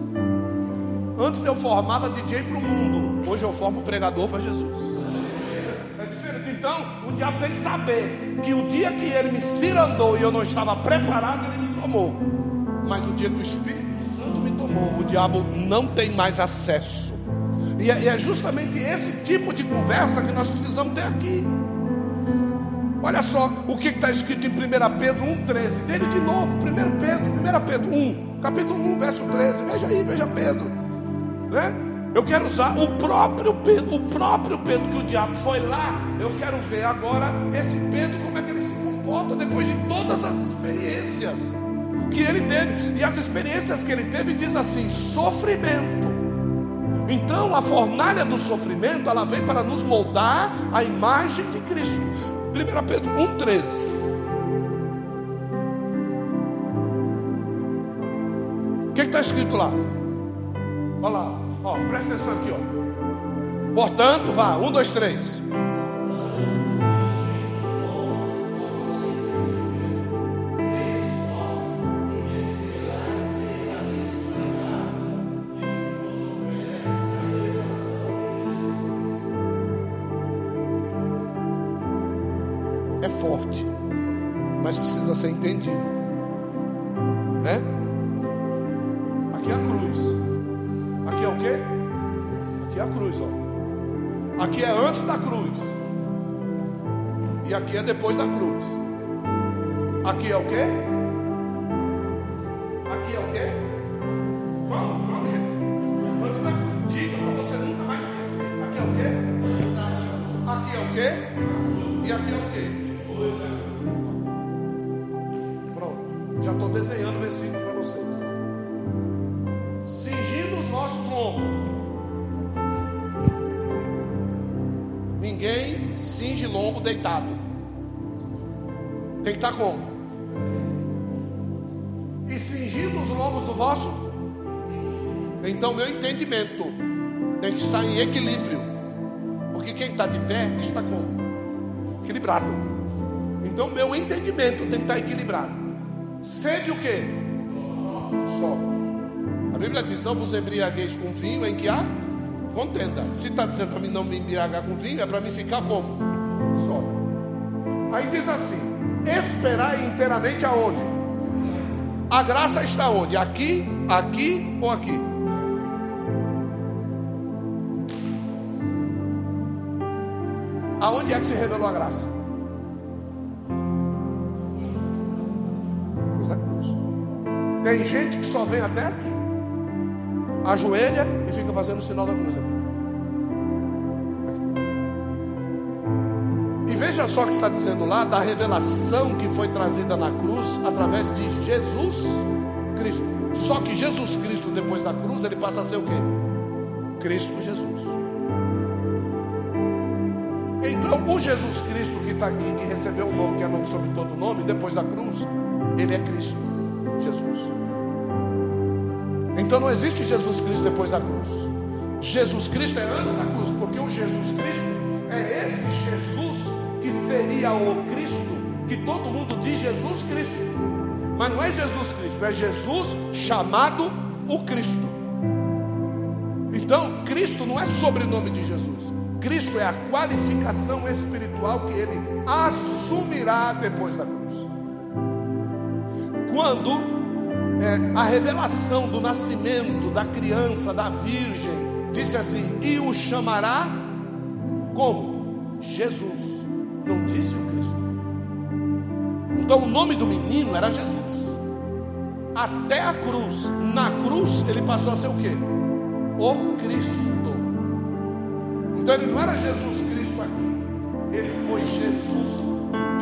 Antes eu formava DJ para o mundo, hoje eu formo pregador para Jesus. Diabo tem que saber que o dia que ele me cirandou e eu não estava preparado, ele me tomou. Mas o dia que o Espírito Santo me tomou, o diabo não tem mais acesso. E é, é justamente esse tipo de conversa que nós precisamos ter aqui. Olha só o que está escrito em 1 Pedro 1,13. Dele de novo, 1 Pedro, 1 Pedro 1, capítulo 1, verso 13. Veja aí, veja Pedro. Né? Eu quero usar o próprio Pedro, o próprio Pedro que o diabo foi lá. Eu quero ver agora esse Pedro, como é que ele se comporta depois de todas as experiências que ele teve. E as experiências que ele teve diz assim: sofrimento. Então a fornalha do sofrimento, ela vem para nos moldar a imagem de Cristo. 1 Pedro 1,13. O que está escrito lá? Olha lá, ó, presta atenção aqui, ó. Portanto, vá, um, dois, três. É forte, mas precisa ser entendido, Aqui é antes da cruz. E aqui é depois da cruz. Aqui é o quê? Aqui é o quê? Vamos, vamos. Antes da cruz. Diga para você nunca mais esquecer. Aqui é o quê? Aqui é o quê? E aqui é o quê? Pronto. Já estou desenhando o versículo para vocês. Cingindo os vossos lombos. Cinge lombo deitado. Tem que estar como? E cingindo os lombos do vosso. Então, meu entendimento tem que estar em equilíbrio. Porque quem está de pé está como? Equilibrado. Então, meu entendimento tem que estar equilibrado. Sede o que? Só. A Bíblia diz: Não vos embriagueis com vinho em que há contenda. Se está dizendo para mim não me embriagar com vinho, é para mim ficar como? Só. Aí diz assim: Esperai inteiramente aonde? A graça está onde? Aqui, aqui ou aqui? Aonde é que se revelou a graça? Tem gente que só vem até aqui, ajoelha e fica fazendo o sinal da cruz. E veja só o que está dizendo lá da revelação que foi trazida na cruz através de Jesus Cristo. Só que Jesus Cristo, depois da cruz, ele passa a ser o quê? Cristo Jesus. Então, o Jesus Cristo que está aqui, que recebeu o nome, que é nome sobre todo nome, depois da cruz, ele é Cristo, Jesus. Então não existe Jesus Cristo depois da cruz. Jesus Cristo é antes da cruz, porque o Jesus Cristo é esse Jesus que seria o Cristo, que todo mundo diz Jesus Cristo. Mas não é Jesus Cristo, é Jesus chamado o Cristo. Então, Cristo não é sobrenome de Jesus. Cristo é a qualificação espiritual que ele assumirá depois da cruz. Quando é, a revelação do nascimento da criança, da virgem, disse assim: e o chamará como? Jesus, não disse o Cristo. Então o nome do menino era Jesus. Até a cruz, na cruz ele passou a ser o que? O Cristo. Então ele não era Jesus Cristo aqui, ele foi Jesus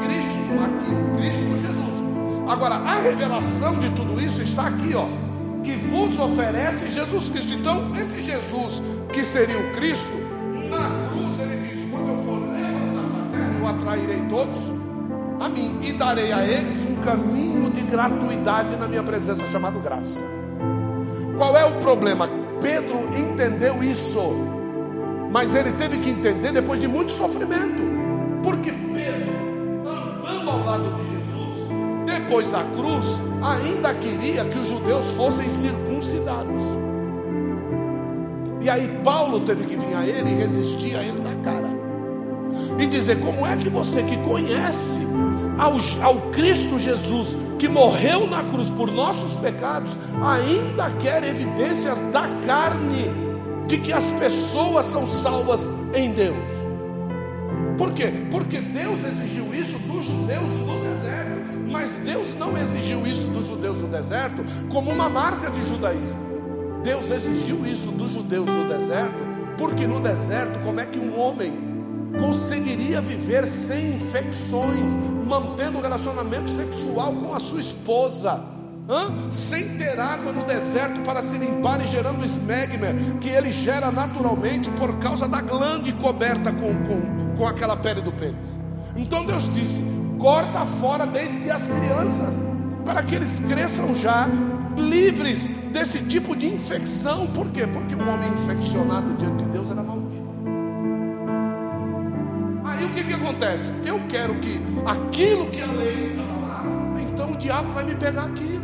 Cristo aqui, Cristo Jesus. Agora a revelação de tudo isso está aqui, ó, que vos oferece Jesus Cristo. Então esse Jesus que seria o Cristo, na cruz ele diz: quando eu for levantado da terra, eu atrairei todos a mim e darei a eles um caminho de gratuidade na minha presença chamado graça. Qual é o problema? Pedro entendeu isso. Mas ele teve que entender depois de muito sofrimento. Porque Pedro, andando ao lado de Jesus, depois da cruz, ainda queria que os judeus fossem circuncidados. E aí Paulo teve que vir a ele e resistir a ele na cara. E dizer: como é que você que conhece ao, ao Cristo Jesus, que morreu na cruz por nossos pecados, ainda quer evidências da carne? de que as pessoas são salvas em Deus. Por quê? Porque Deus exigiu isso dos judeus no deserto, mas Deus não exigiu isso dos judeus no deserto como uma marca de judaísmo. Deus exigiu isso dos judeus no deserto, porque no deserto, como é que um homem conseguiria viver sem infecções, mantendo o relacionamento sexual com a sua esposa? Hã? sem ter água no deserto para se limpar e gerando esmegma que ele gera naturalmente por causa da glande coberta com, com, com aquela pele do pênis. Então Deus disse: corta fora desde as crianças, para que eles cresçam já livres desse tipo de infecção. Por quê? Porque um homem infeccionado diante de Deus era maldito. Aí o que, que acontece? Eu quero que aquilo que a lei lá, então o diabo vai me pegar aqui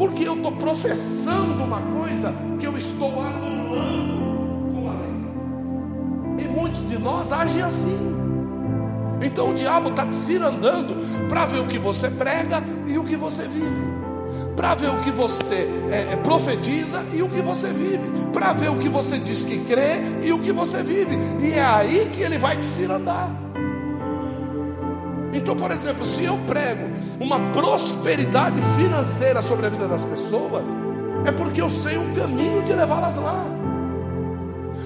porque eu estou professando uma coisa que eu estou anulando muitos de nós agem assim. Então o diabo está te cirandando para ver o que você prega e o que você vive. Para ver o que você é, é, profetiza e o que você vive. Para ver o que você diz que crê e o que você vive. E é aí que ele vai te cirandar. Então, por exemplo, se eu prego uma prosperidade financeira sobre a vida das pessoas, é porque eu sei o caminho de levá-las lá.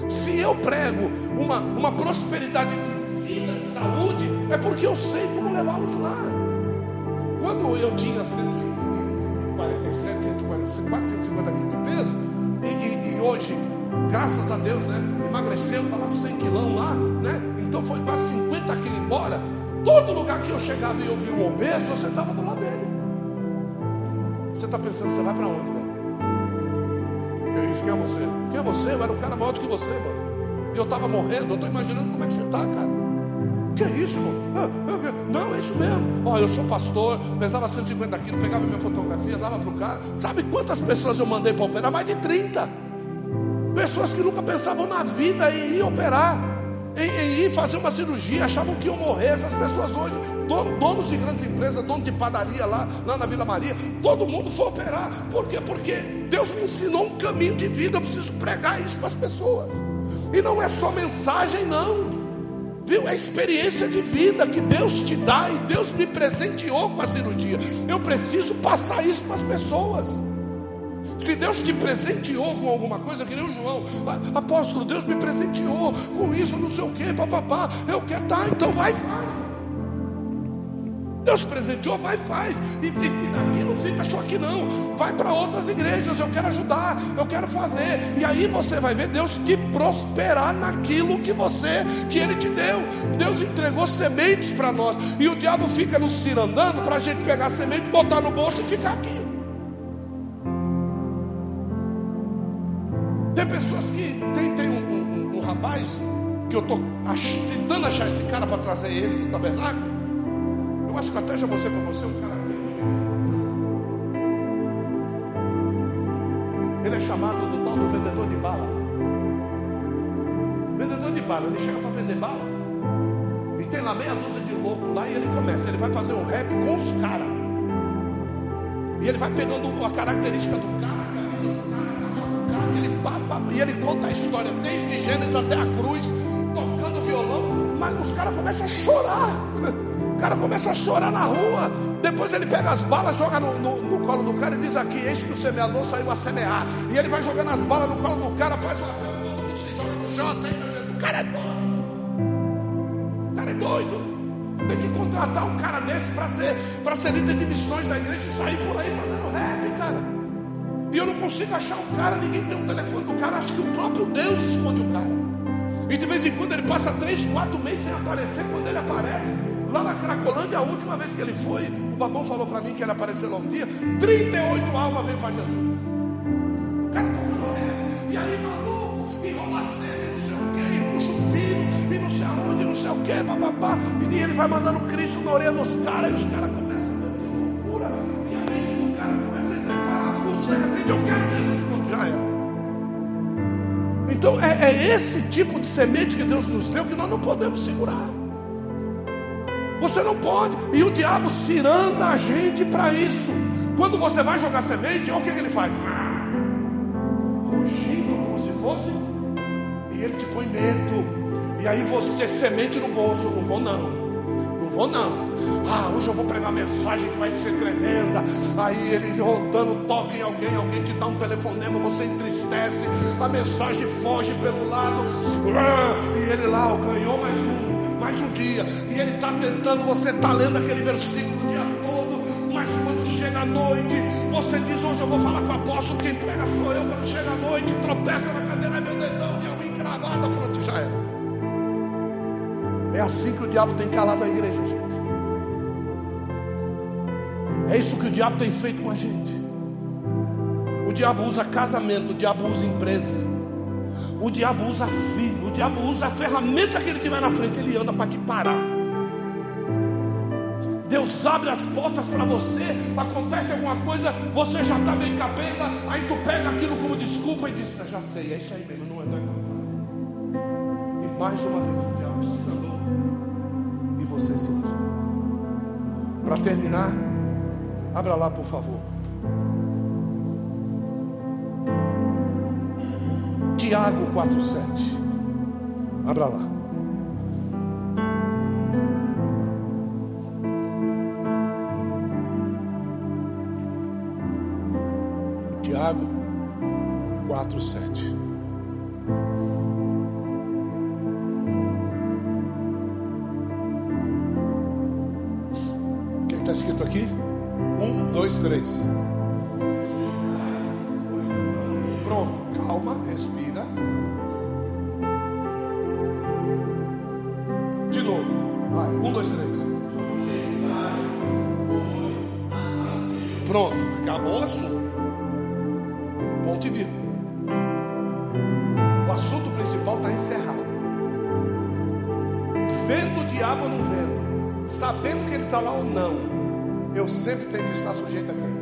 Se eu prego uma, uma prosperidade de vida, de saúde, é porque eu sei como levá-los lá. Quando eu tinha 147, 140, quase 150 quilos de peso, e, e, e, hoje, graças a Deus, né, emagreceu, está lá com 100 quilão lá, né? Então foi quase 50 quilos embora. Todo lugar que eu chegava e eu via um obeso, eu sentava do lado dele. Você está pensando, você vai para onde, Eu disse, quem é você? Quem é você? Eu era um cara maior do que você, mano. E eu estava morrendo, eu estou imaginando como é que você está, cara. Que é isso? Ah, não, é isso mesmo. Ó, eu sou pastor, pesava 150 quilos, pegava minha fotografia, dava para o cara. Sabe quantas pessoas eu mandei para operar? Mais de 30. Pessoas que nunca pensavam na vida em ir operar em, em, ir fazer uma cirurgia, achavam que iam morrer. Essas pessoas hoje, donos de grandes empresas, donos de padaria lá, lá na Vila Maria, todo mundo foi operar. Por quê? Porque Deus me ensinou um caminho de vida. Eu preciso pregar isso para as pessoas. E não é só mensagem, não. Viu? É experiência de vida que Deus te dá e Deus me presenteou com a cirurgia. Eu preciso passar isso para as pessoas. Se Deus te presenteou com alguma coisa, que nem o João, apóstolo, Deus me presenteou com isso, não sei o que, papapá, eu quero, tá, então vai faz. Deus presenteou, vai faz. E, e, e daqui não fica só aqui não. Vai para outras igrejas. Eu quero ajudar, eu quero fazer. E aí você vai ver Deus te prosperar naquilo que você, que Ele te deu. Deus entregou sementes para nós. E o diabo fica nos cirandando para a gente pegar a semente, botar no bolso e ficar aqui. Tem pessoas que tem, tem um, um, um rapaz que eu estou tentando achar esse cara para trazer ele no tabernáculo. Eu acho que até já mostrei para você um cara Ele é chamado do tal do vendedor de bala. Vendedor de bala. Ele chega para vender bala. E tem lá meia dúzia de louco lá e ele começa. Ele vai fazer um rap com os caras. E ele vai pegando a característica do cara, a camisa do cara, a calça do cara. E ele, pá, pá, e ele conta a história desde Gênesis até a cruz, tocando violão. Mas os caras começam a chorar. O cara começa a chorar na rua. Depois ele pega as balas, joga no, no, no, colo do cara e diz aqui: Eis que o semeador saiu a semear. E ele vai jogando as balas no colo do cara, faz uma cama, todo mundo se joga no chão. O cara é doido. O cara é doido. Tem que contratar um cara desse para ser, para ser líder de missões da igreja e sair por aí fazendo rap, cara. E eu não consigo achar o cara, ninguém tem o telefone do cara, acho que o próprio Deus esconde o cara. E de vez em quando ele passa três, quatro meses sem aparecer, quando ele aparece, lá na Cracolândia, a última vez que ele foi, o babão falou para mim que ele apareceu lá um dia, 38 almas veio para Jesus. O cara rap, e aí maluco, enrola a cena e não sei o que, e puxa um pino, e não sei aonde, não sei o que, papapá, e ele vai mandando Cristo na orelha dos caras, e os caras começam a que loucura, e aí o cara começa a entrar em parafuso, de repente eu quero Jesus, pronto, já. Então é, é esse tipo de semente que Deus nos deu que nós não podemos segurar. Você não pode. E o diabo ciranda a gente para isso. Quando você vai jogar semente, olha o que, que ele faz. Rugindo como se fosse. E ele te põe medo. E aí você semente no bolso. Não vou não. Não vou não. Ah, hoje eu vou pregar mensagem que vai ser tremenda. Aí ele rodando, toca em alguém, alguém te dá um telefonema, você entristece, a mensagem foge pelo lado, e ele lá, ganhou mais um, mais um dia, e ele está tentando, você está lendo aquele versículo o dia todo, mas quando chega a noite, você diz: Hoje eu vou falar com o apóstolo, quem prega sou eu. Quando chega a noite, tropeça na cadeira, meu dedão, é uma encravada, pronto, já era. É assim que o diabo tem calado a igreja, gente. É isso que o diabo tem feito com a gente. O diabo usa casamento, o diabo usa empresa, o diabo usa filho, o diabo usa a ferramenta que ele tiver na frente, ele anda para te parar. Deus abre as portas para você, acontece alguma coisa, você já está bem capenga, aí tu pega aquilo como desculpa e diz: Já sei, é isso aí mesmo, não é, não é E mais uma vez o diabo se enganou e você se usou. Para terminar, Abra lá, por favor. Tiago 4,7. Abra lá. Tiago 4,7. O que está escrito aqui? Um, dois, três. Não, eu sempre tenho que estar sujeito a quem?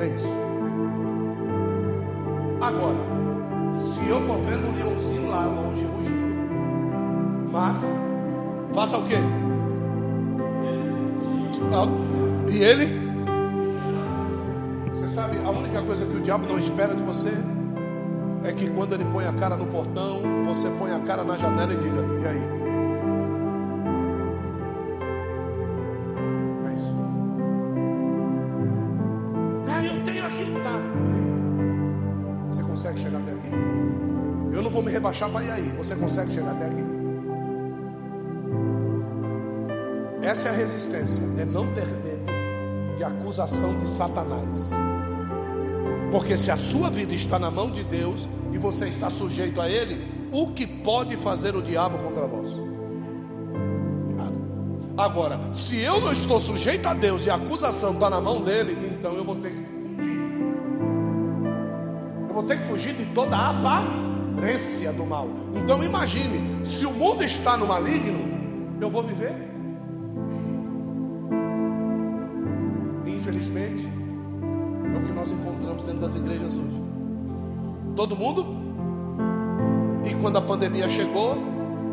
É isso. Agora, se eu estou vendo um leãozinho lá longe rugindo, mas faça o quê? E ele? Você sabe, a única coisa que o diabo não espera de você é que quando ele põe a cara no portão, você põe a cara na janela e diga: E aí? Rebaixar para ir aí. Você consegue chegar até aqui? Essa é a resistência, é não ter medo de acusação de Satanás. Porque se a sua vida está na mão de Deus e você está sujeito a Ele, o que pode fazer o diabo contra vós? Nada. Agora, se eu não estou sujeito a Deus e a acusação está na mão dele, então eu vou ter que. Eu vou ter que fugir de toda a aparência do mal. Então imagine, se o mundo está no maligno, eu vou viver? Infelizmente, é o que nós encontramos dentro das igrejas hoje. Todo mundo E quando a pandemia chegou,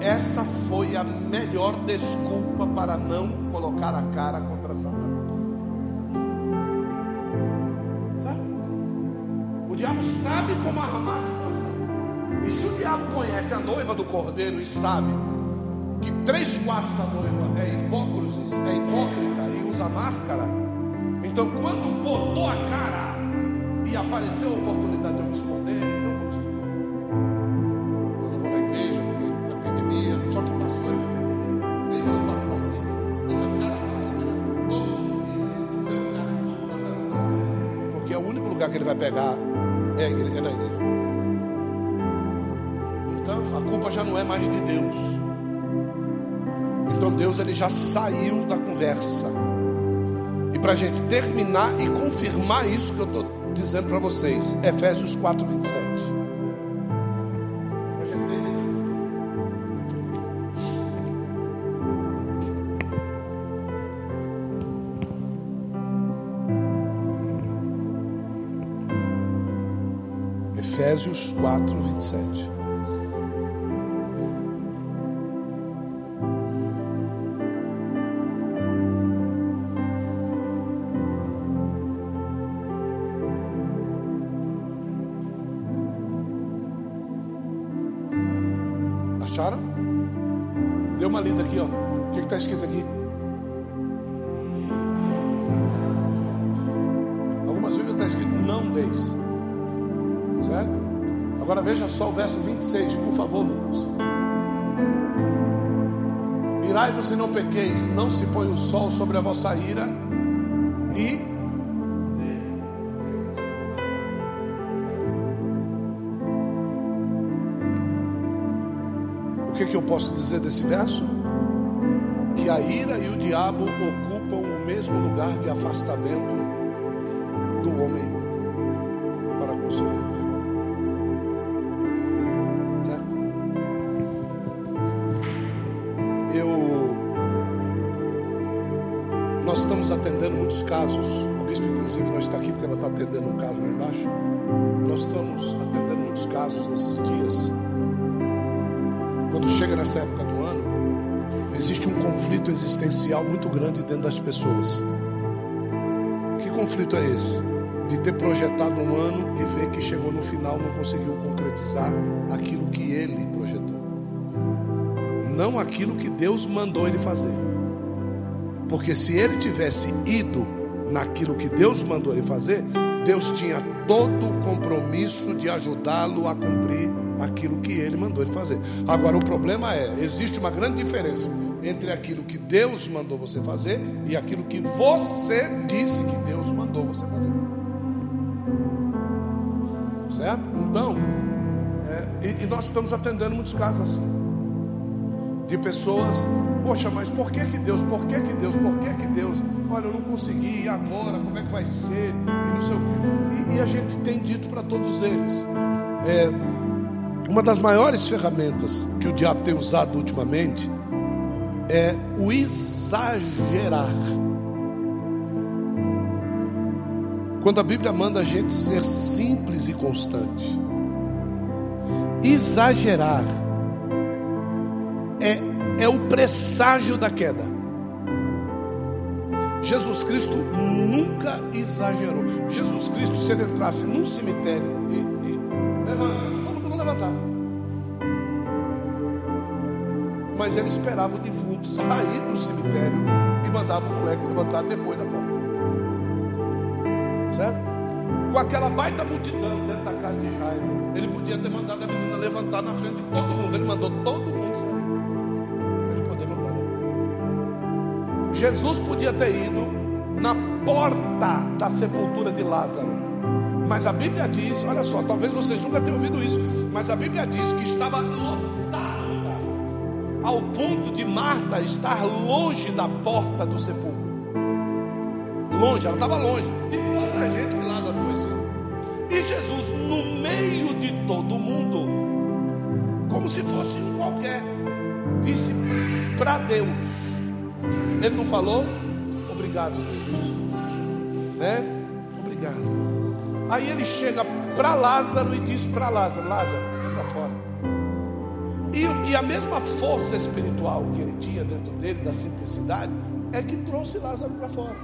essa foi a melhor desculpa para não colocar a cara contra Satanás. Diabo sabe como arrumar a situação. E se o diabo conhece a noiva do cordeiro e sabe que três quartos da noiva é hipócrita, é hipócrita e usa máscara, então quando botou a cara e apareceu a oportunidade de eu me esconder, eu vou me esconder. Eu não vou na igreja porque a pandemia, só que passou a epidemia, veio as quatro vacinas, arrancaram a máscara, Porque é o único lugar que ele vai pegar não é mais de Deus. Então Deus ele já saiu da conversa. E para a gente terminar e confirmar isso que eu estou dizendo para vocês, Efésios 4, 27. A gente termina. Efésios 4, 27. Uma lida aqui, ó. O que está escrito aqui? Algumas Bíblias está escrito não deis. Certo? Agora veja só o verso 26, por favor, Lucas. Irai-vos e não pequeis, não se põe o sol sobre a vossa ira, que, eu posso dizer desse verso? Que a ira e o diabo ocupam o mesmo lugar de afastamento do homem para com seu Deus. Certo? Eu. Nós estamos atendendo muitos casos. A bispa, inclusive, não está aqui porque ela está atendendo um caso lá embaixo. Nós estamos atendendo muitos casos nesses dias quando chega nessa época do ano, existe um conflito existencial muito grande dentro das pessoas. Que conflito é esse? De ter projetado um ano e ver que chegou no final não conseguiu concretizar aquilo que ele projetou. Não aquilo que Deus mandou ele fazer. Porque se ele tivesse ido naquilo que Deus mandou ele fazer, Deus tinha todo o compromisso de ajudá-lo a cumprir aquilo que ele mandou ele fazer. Agora, o problema é: existe uma grande diferença entre aquilo que Deus mandou você fazer e aquilo que você disse que Deus mandou você fazer. Certo? Então, é, e, e nós estamos atendendo muitos casos assim. De pessoas, poxa, mas por que que Deus, por que que Deus, por que que Deus? Olha, eu não consegui, e agora? Como é que vai ser? E, não sei, e, e a gente tem dito para todos eles: é, uma das maiores ferramentas que o diabo tem usado ultimamente é o exagerar. Quando a Bíblia manda a gente ser simples e constante. Exagerar é, é o presságio da queda. Jesus Cristo nunca exagerou. Jesus Cristo, se ele entrasse num cemitério e, e Mas ele esperava o defunto sair do cemitério e mandava o moleque levantar depois da porta. Certo? Com aquela baita multidão dentro da casa de Jairo, ele podia ter mandado a menina levantar na frente de todo mundo. Ele mandou todo mundo sair. Ele poder mandar. Jesus podia ter ido na porta da sepultura de Lázaro. Mas a Bíblia diz, olha só, talvez vocês nunca tenham ouvido isso, mas a Bíblia diz que estava ao ponto de Marta estar longe da porta do sepulcro. Longe, ela estava longe de tanta gente que Lázaro conhecia. E Jesus, no meio de todo mundo, como se fosse qualquer, disse para Deus. Ele não falou, obrigado, Deus. Né? Obrigado. Aí ele chega para Lázaro e diz para Lázaro: Lázaro, vem para fora. E, e a mesma força espiritual que ele tinha dentro dele, da simplicidade, é que trouxe Lázaro para fora.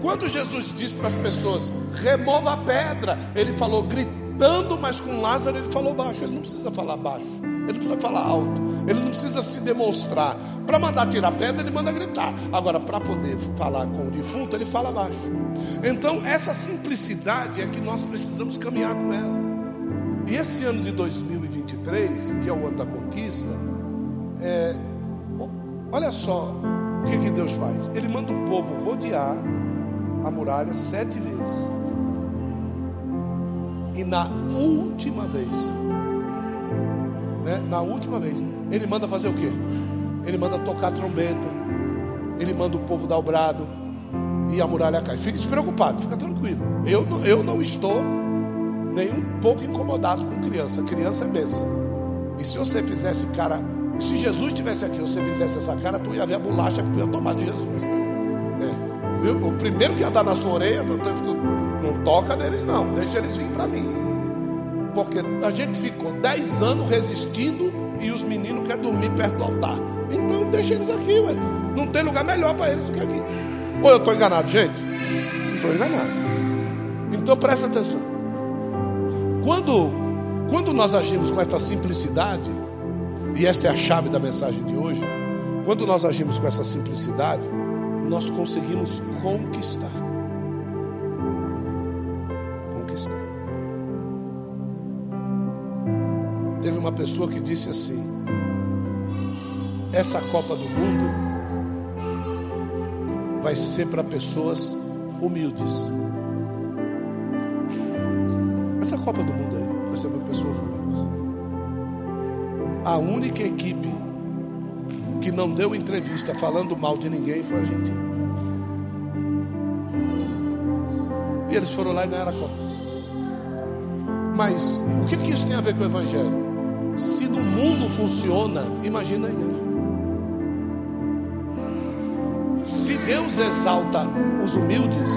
Quando Jesus disse para as pessoas, remova a pedra, ele falou gritando, mas com Lázaro ele falou baixo. Ele não precisa falar baixo, ele não precisa falar alto, ele não precisa se demonstrar. Para mandar tirar a pedra, ele manda gritar. Agora, para poder falar com o defunto, ele fala baixo. Então, essa simplicidade é que nós precisamos caminhar com ela. E esse ano de 2023, que é o ano da conquista, é, olha só o que, que Deus faz. Ele manda o povo rodear a muralha sete vezes. E na última vez, né, na última vez, ele manda fazer o quê? Ele manda tocar trombeta, ele manda o povo dar o brado, e a muralha cai. Fique despreocupado, fica tranquilo. Eu, eu não estou nem um pouco incomodado com criança. Criança é bênção. E se você fizesse cara, se Jesus estivesse aqui, você fizesse essa cara, tu ia ver a bolacha que tu ia tomar de Jesus. É. O primeiro que ia dar na sua orelha, não toca neles não, deixa eles vir para mim. Porque a gente ficou dez anos resistindo e os meninos querem dormir perto do altar. Então deixa eles aqui, ué. Não tem lugar melhor para eles do que aqui. Ou eu estou enganado, gente? Não estou enganado. Então presta atenção. Quando, quando nós agimos com essa simplicidade, e esta é a chave da mensagem de hoje, quando nós agimos com essa simplicidade, nós conseguimos conquistar. Conquistar. Teve uma pessoa que disse assim: essa Copa do Mundo vai ser para pessoas humildes. Essa Copa do Mundo aí ser para pessoas humildes. A única equipe que não deu entrevista falando mal de ninguém foi a Argentina. E eles foram lá e ganharam a Copa. Mas o que, que isso tem a ver com o Evangelho? Se no mundo funciona, imagina a igreja. Se Deus exalta os humildes,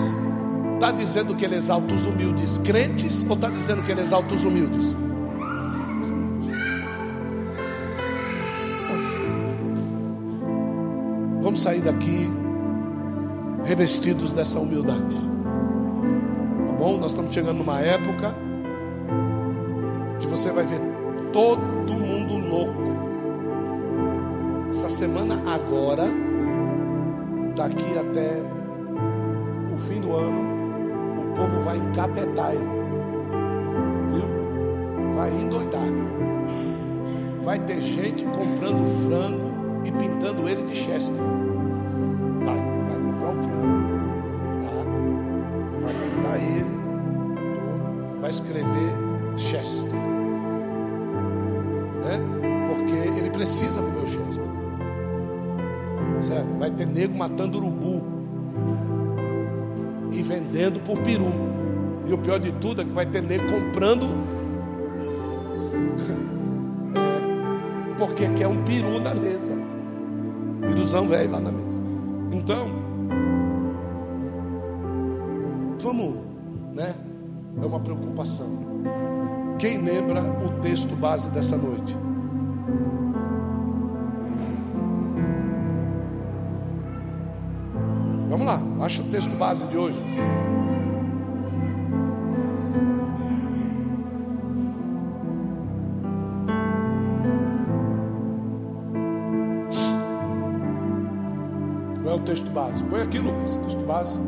Está dizendo que ele exalta os humildes crentes ou está dizendo que ele exalta os humildes? Vamos sair daqui revestidos dessa humildade. Tá bom? Nós estamos chegando numa época que você vai ver todo mundo louco. Essa semana agora, daqui até o fim do ano, povo vai encapetar ele. Viu? Vai endoidar. Vai ter gente comprando frango e pintando ele de Chester. Vai, vai comprar um frango. Tá? Vai pintar ele. Vai escrever Chester. Né? Porque ele precisa comer o Chester. Certo? Vai ter nego matando urubu vendendo por peru. E o pior de tudo é que vai ter nego comprando. é, porque quer um peru na mesa. Piruzão velho lá na mesa. Então, vamos, né? É uma preocupação. Quem lembra o texto base dessa noite? Vamos lá, acha o texto base de hoje. Qual é o texto base? Põe aqui, Lucas, texto base.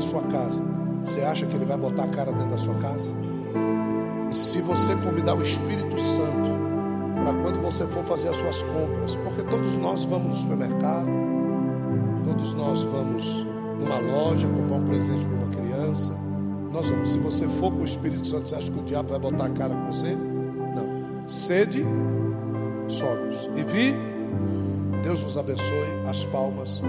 Da sua casa, você acha que ele vai botar a cara dentro da sua casa? Se você convidar o Espírito Santo para quando você for fazer as suas compras, porque todos nós vamos no supermercado, todos nós vamos numa loja comprar um presente para uma criança. Nós vamos. Se você for com o Espírito Santo, você acha que o diabo vai botar a cara com você? Não. Sede, somos. E vi, Deus nos abençoe. As palmas.